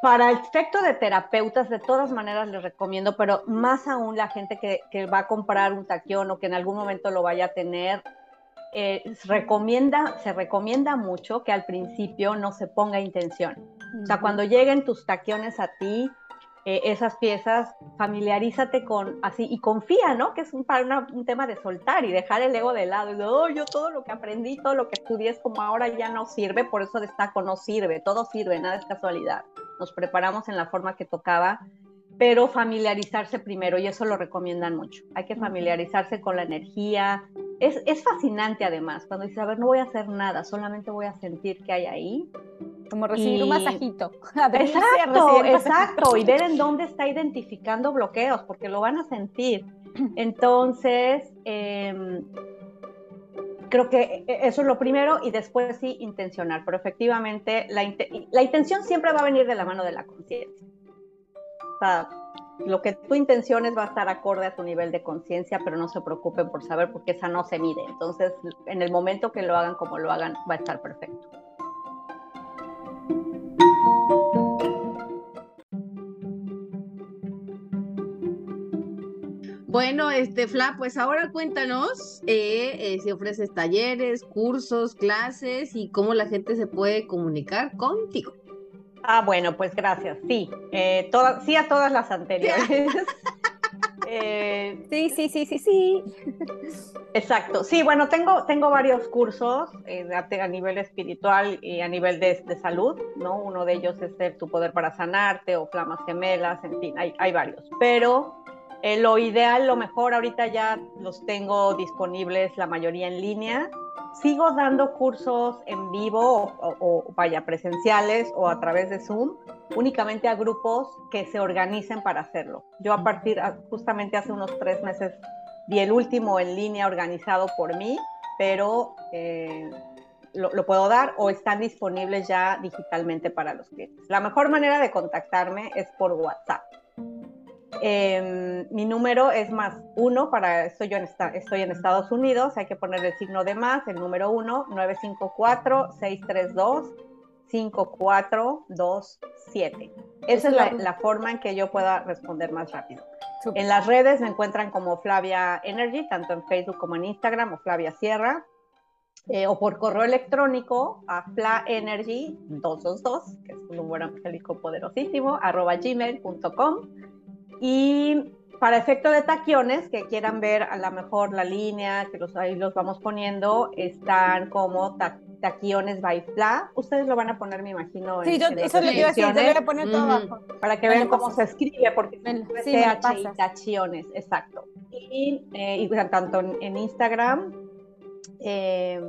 Speaker 4: para el efecto de terapeutas, de todas maneras les recomiendo, pero más aún la gente que, que va a comprar un taquión o que en algún momento lo vaya a tener, eh, recomienda, se recomienda mucho que al principio no se ponga intención. O sea, cuando lleguen tus taquiones a ti, eh, esas piezas, familiarízate con así y confía, ¿no? Que es un, para un tema de soltar y dejar el ego de lado. Y oh, yo todo lo que aprendí, todo lo que estudié es como ahora ya no sirve, por eso destaco, no sirve, todo sirve, nada es casualidad. Nos preparamos en la forma que tocaba pero familiarizarse primero y eso lo recomiendan mucho. Hay que familiarizarse con la energía. Es, es, fascinante además, cuando dices, a ver, no voy a hacer nada, solamente voy a sentir que hay ahí.
Speaker 3: Como recibir un masajito.
Speaker 4: Exacto, exacto, y ver en dónde está identificando bloqueos, porque lo van a sentir. Entonces, em, creo que eso es lo primero y después sí intencionar, pero efectivamente la, la intención siempre va a venir de la mano de la conciencia lo que tu intenciones va a estar acorde a tu nivel de conciencia, pero no se preocupen por saber porque esa no se mide. Entonces, en el momento que lo hagan como lo hagan, va a estar perfecto.
Speaker 2: Bueno, este Fla, pues ahora cuéntanos eh, eh, si ofreces talleres, cursos, clases y cómo la gente se puede comunicar contigo.
Speaker 4: Ah, bueno, pues gracias. Sí, eh, sí a todas las anteriores.
Speaker 3: Eh, sí, sí, sí, sí, sí.
Speaker 4: Exacto. Sí, bueno, tengo, tengo varios cursos eh, a nivel espiritual y a nivel de, salud, ¿no? Uno de ellos es Tu Poder para Sanarte o Flamas Gemelas, en fin, hay, hay varios. Pero lo ideal, lo mejor, ahorita ya los tengo disponibles la mayoría en línea sigo dando cursos en vivo o, vaya presenciales o a través de Zoom únicamente a grupos que se organicen para hacerlo. Yo a partir, justamente hace unos tres meses, di el último en línea organizado por mí, pero eh, lo, lo, puedo dar o están disponibles ya digitalmente para los clientes. La mejor manera de contactarme es por WhatsApp. Em, mi número es más uno para, estoy, yo en estoy en Estados Unidos, hay que poner el signo de más, el número uno, 954-632-5427. Esa es la, forma en que yo pueda responder más rápido. En las redes me encuentran como Flavia Energy, tanto en Facebook como en Instagram, o Flavia Sierra. Eh, o por correo electrónico a flaenergy222, que es un número angélico poderosísimo, arroba gmail.com. Y para efecto de taquiones, que quieran ver a lo mejor la línea, que los, ahí los vamos poniendo, están como taquiones by Fla. Ustedes lo van a poner, me imagino.
Speaker 3: Sí, yo, eso lo iba a decir, te voy a poner todo abajo.
Speaker 4: Para que vean cómo se escribe, porque es TH y taquiones, exacto. Y, eh, y tanto en, Instagram, eh,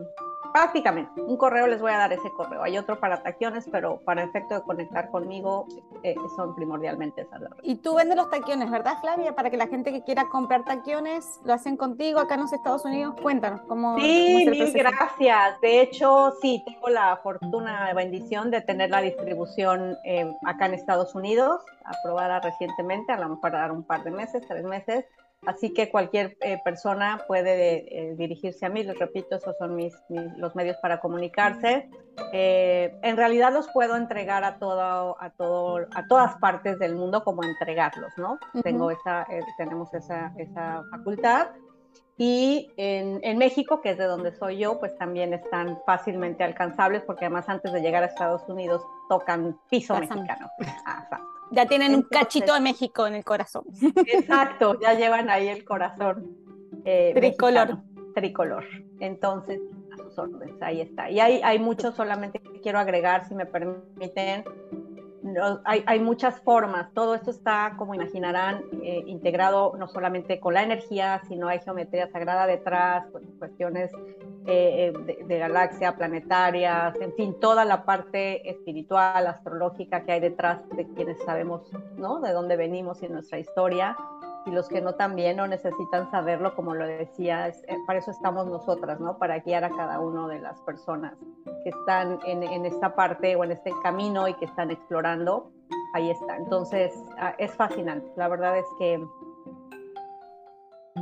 Speaker 4: prácticamente. Un correo les voy a dar ese correo. Hay otro para taquiones, pero para efecto de conectar conmigo eh, son primordialmente esas.
Speaker 3: Y tú vendes los taquiones, ¿verdad, Flavia? Para que la gente que quiera comprar taquiones lo hacen contigo acá en los Estados Unidos. Cuéntanos cómo.
Speaker 4: Sí, mil gracias. De hecho, sí, tengo la fortuna, bendición de tener la distribución eh, acá en Estados Unidos, aprobada recientemente, a lo mejor dar un par de meses, tres meses Así que cualquier eh, persona puede eh, dirigirse a mí, les repito, esos son mis, los medios para comunicarse. Eh, en realidad los puedo entregar a, todo, a, todo, a todas partes del mundo como entregarlos, ¿no? Tengo esa, tenemos esa, esa facultad. Y en, en, México, que es de donde soy yo, pues también están fácilmente alcanzables porque además antes de llegar a Estados Unidos tocan piso mexicano.
Speaker 3: Ah, ya tienen un cachito de México en el corazón.
Speaker 4: Exacto, ya llevan ahí el corazón.
Speaker 3: Eh, tricolor.
Speaker 4: tricolor. Entonces, a sus órdenes, ahí está. Y hay, hay muchos, solamente quiero agregar, si me permiten, hay, muchas formas. Todo esto está, como imaginarán, eh, integrado no solamente con la energía, sino hay geometría sagrada detrás, cuestiones eh, de, galaxia, planetarias, en fin, toda la parte espiritual, astrológica que hay detrás de quienes sabemos, ¿no? De dónde venimos y nuestra historia y los que no también no necesitan saberlo, como lo decía, eh, para eso estamos nosotras, ¿no? Para guiar a cada una de las personas que están en, en, esta parte o en este camino y que están explorando. Ahí está. Entonces, ah, es fascinante. La verdad es que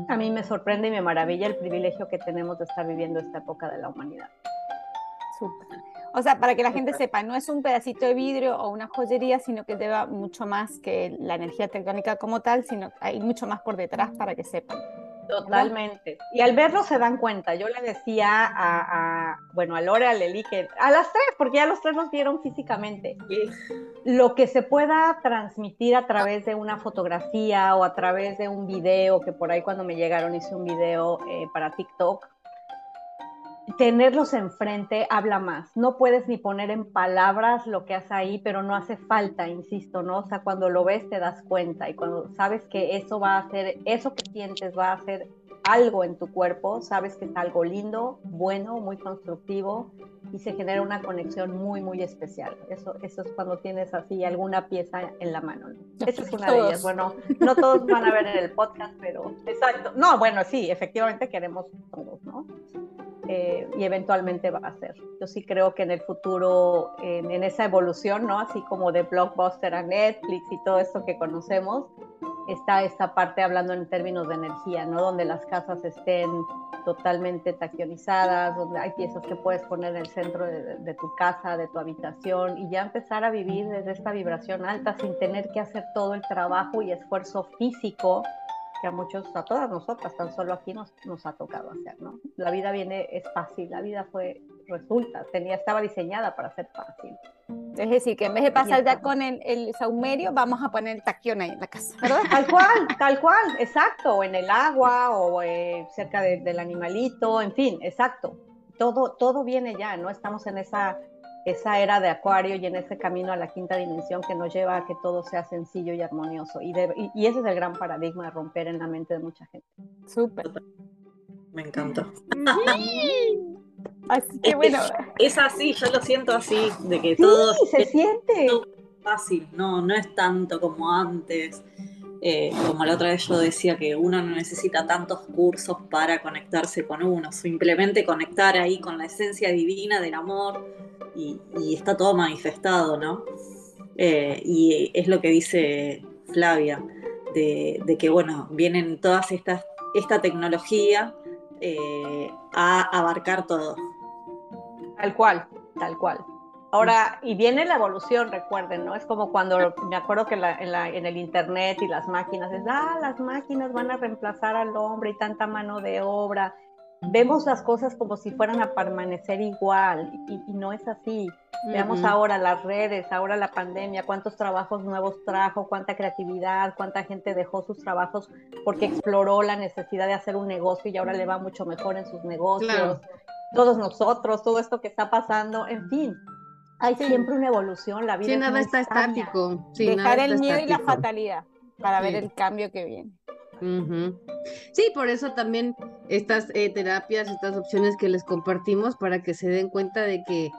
Speaker 4: a mí me sorprende y me maravilla el privilegio que tenemos de estar viviendo esta época de la humanidad.
Speaker 3: Súper. O sea, para que la gente sepa, no es un pedacito de vidrio o una joyería, sino que lleva mucho más que la energía tectónica como tal, sino hay mucho más por detrás para que sepan.
Speaker 4: Totalmente. Y al verlo se dan cuenta. Yo le decía a, bueno, a Lore, a Leli, que a las tres, porque ya los tres nos vieron físicamente, lo que se pueda transmitir a través de una fotografía o a través de un video, que por ahí cuando me llegaron hice un video eh, para TikTok, tenerlos enfrente habla más. No puedes ni poner en palabras lo que hace ahí, pero no hace falta, insisto, ¿no? O sea, cuando lo ves te das cuenta y cuando sabes que eso va a hacer, eso que sientes va a hacer algo en tu cuerpo, sabes que es algo lindo, bueno, muy constructivo y se genera una conexión muy, muy especial. Eso, eso es cuando tienes así alguna pieza en la mano. Esa es una de ellas. Bueno, no todos van a ver en el podcast, pero exacto. No, bueno, sí, efectivamente queremos todos, ¿no? Eh, y eventualmente va a ser. Yo sí creo que en el futuro, en, esa evolución, ¿no? Así como de Blockbuster a Netflix y todo esto que conocemos, está esta parte hablando en términos de energía, ¿no? Donde las casas estén totalmente taquionizadas, donde hay piezas que puedes poner en el centro de, de, tu casa, de tu habitación, y ya empezar a vivir desde esta vibración alta sin tener que hacer todo el trabajo y esfuerzo físico que a muchos, a todas nosotras, tan solo aquí nos, nos ha tocado hacer, ¿no? La vida viene, es fácil, la vida fue, resulta, tenía, estaba diseñada para ser fácil.
Speaker 3: Es decir, que en vez de pasar ya con el, el saumerio, vamos a poner el taquión ahí en la casa, ¿verdad?
Speaker 4: Tal cual, tal cual, exacto, o en el agua, o eh, cerca del animalito, en fin, exacto. Todo, todo viene ya, ¿no? Estamos en esa esa era de Acuario y en ese camino a la quinta dimensión que nos lleva a que todo sea sencillo y armonioso. Y, y, ese es el gran paradigma de romper en la mente de mucha gente.
Speaker 3: Súper.
Speaker 1: Me encanta.
Speaker 3: así que bueno.
Speaker 1: Es, así, yo lo siento así, de que todo
Speaker 4: se siente
Speaker 1: fácil, no, no es tanto como antes. Eh, como la otra vez yo decía que uno no necesita tantos cursos para conectarse con uno, simplemente conectar ahí con la esencia divina del amor y, está todo manifestado, ¿no? Eh, y es lo que dice Flavia, de, que, bueno, vienen todas estas, esta tecnología eh, a abarcar todo.
Speaker 4: Tal cual, tal cual. Ahora, y viene la evolución, recuerden, ¿no? Es como cuando me acuerdo que en, el internet y las máquinas, es, ah, las máquinas van a reemplazar al hombre y tanta mano de obra. Vemos las cosas como si fueran a permanecer igual y, no es así. Veamos ahora las redes, ahora la pandemia, cuántos trabajos nuevos trajo, cuánta creatividad, cuánta gente dejó sus trabajos porque exploró la necesidad de hacer un negocio y ahora le va mucho mejor en sus negocios. Todos nosotros, todo esto que está pasando, en fin, hay siempre una evolución, la vida.
Speaker 2: Sí, nada está estático.
Speaker 3: Dejar el miedo y la fatalidad para ver el cambio que viene.
Speaker 2: Sí, por eso también estas eh, terapias, estas opciones que les compartimos para que se den cuenta de que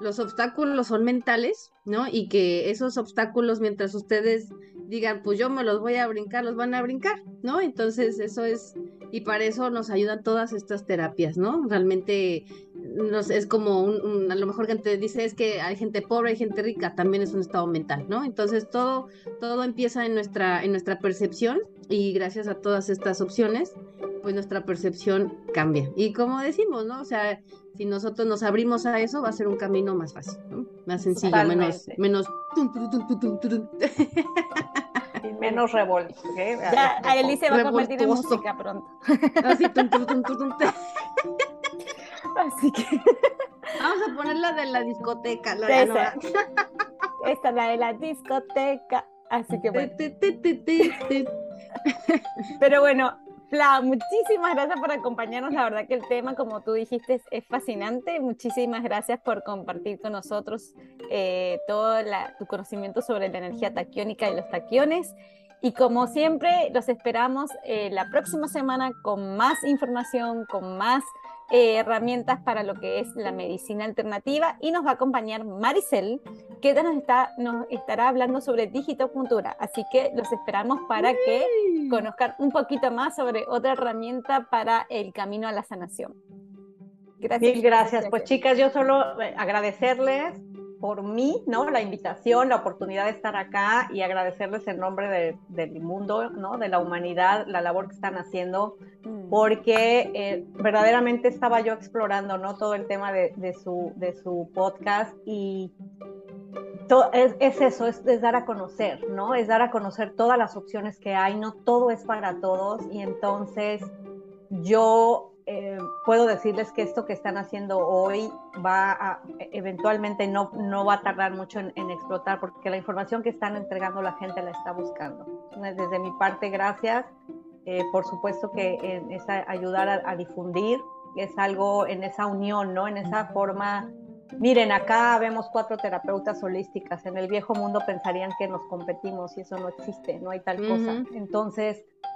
Speaker 2: los obstáculos son mentales, ¿no? Y que esos obstáculos, mientras ustedes digan, pues yo me los voy a brincar, los van a brincar, ¿no? Entonces eso es, y para eso nos ayudan todas estas terapias, ¿no? Realmente nos, es como un, a lo mejor gente dice es que hay gente pobre, hay gente rica, también es un estado mental, ¿no? Entonces todo, todo empieza en nuestra, en nuestra percepción y gracias a todas estas opciones, pues nuestra percepción cambia. Y como decimos, ¿no? O sea, si nosotros nos abrimos a eso, va a ser un camino más fácil, ¿no? Más sencillo, menos, menos
Speaker 4: menos revuelto.
Speaker 3: Ya, Eli se va a convertir en música pronto.
Speaker 2: Así,
Speaker 3: Así que.
Speaker 2: Vamos a poner la de la discoteca. La
Speaker 3: Esa. Esta, la de la discoteca. Así que bueno. Pero bueno, Fla, muchísimas gracias por acompañarnos. La verdad que el tema, como tú dijiste, es fascinante. Muchísimas gracias por compartir con nosotros eh, todo tu conocimiento sobre la energía taquiónica y los taquiones. Y como siempre, los esperamos eh, la próxima semana con más información, con más eh, herramientas para lo que es la medicina alternativa y nos va a acompañar Maricel, que nos, está, nos estará hablando sobre digitopuntura. Así que los esperamos para que conozcan un poquito más sobre otra herramienta para el camino a la sanación.
Speaker 4: Gracias. Mil gracias. Pues chicas, yo solo eh, agradecerles por mí, ¿no? La invitación, la oportunidad de estar acá y agradecerles en nombre del mundo, ¿no? De la humanidad, la labor que están haciendo, mm. porque eh, verdaderamente estaba yo explorando, ¿no? Todo el tema de, su, de su podcast y es, eso, es, es, dar a conocer, ¿no? Es dar a conocer todas las opciones que hay, no todo es para todos y entonces yo eh, puedo decirles que esto que están haciendo hoy va a, eventualmente no, no va a tardar mucho en, explotar porque la información que están entregando la gente la está buscando. Desde mi parte, gracias. Eh, por supuesto que es ayudar a, difundir, es algo en esa unión, ¿no? En esa forma. Miren, acá vemos cuatro terapeutas holísticas. En el viejo mundo pensarían que nos competimos y eso no existe, no hay tal cosa. Entonces, es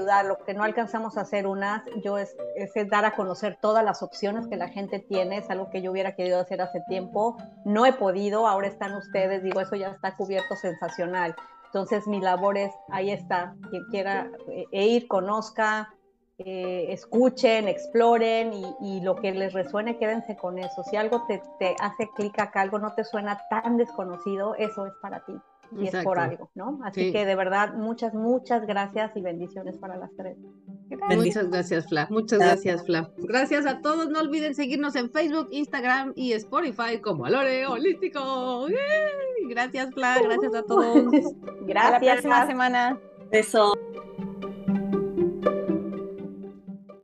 Speaker 4: ayudar, lo que no alcanzamos a hacer unas, yo es, es, dar a conocer todas las opciones que la gente tiene, es algo que yo hubiera querido hacer hace tiempo, no he podido, ahora están ustedes, digo, eso ya está cubierto sensacional. Entonces mi labor es, ahí está, quien quiera eh, e ir, conozca, eh, escuchen, exploren y, y, lo que les resuene, quédense con eso. Si algo te, te hace clic acá, algo no te suena tan desconocido, eso es para ti y es por algo, ¿no? Así que de verdad, muchas, muchas gracias y bendiciones para las tres.
Speaker 2: Muchas gracias, Fla. Muchas gracias. Fla. Gracias a todos. No olviden seguirnos en Facebook, Instagram y Spotify como Alore Holístico. Gracias, Fla. Gracias a todos.
Speaker 3: gracias. Hasta la próxima semana.
Speaker 1: Beso.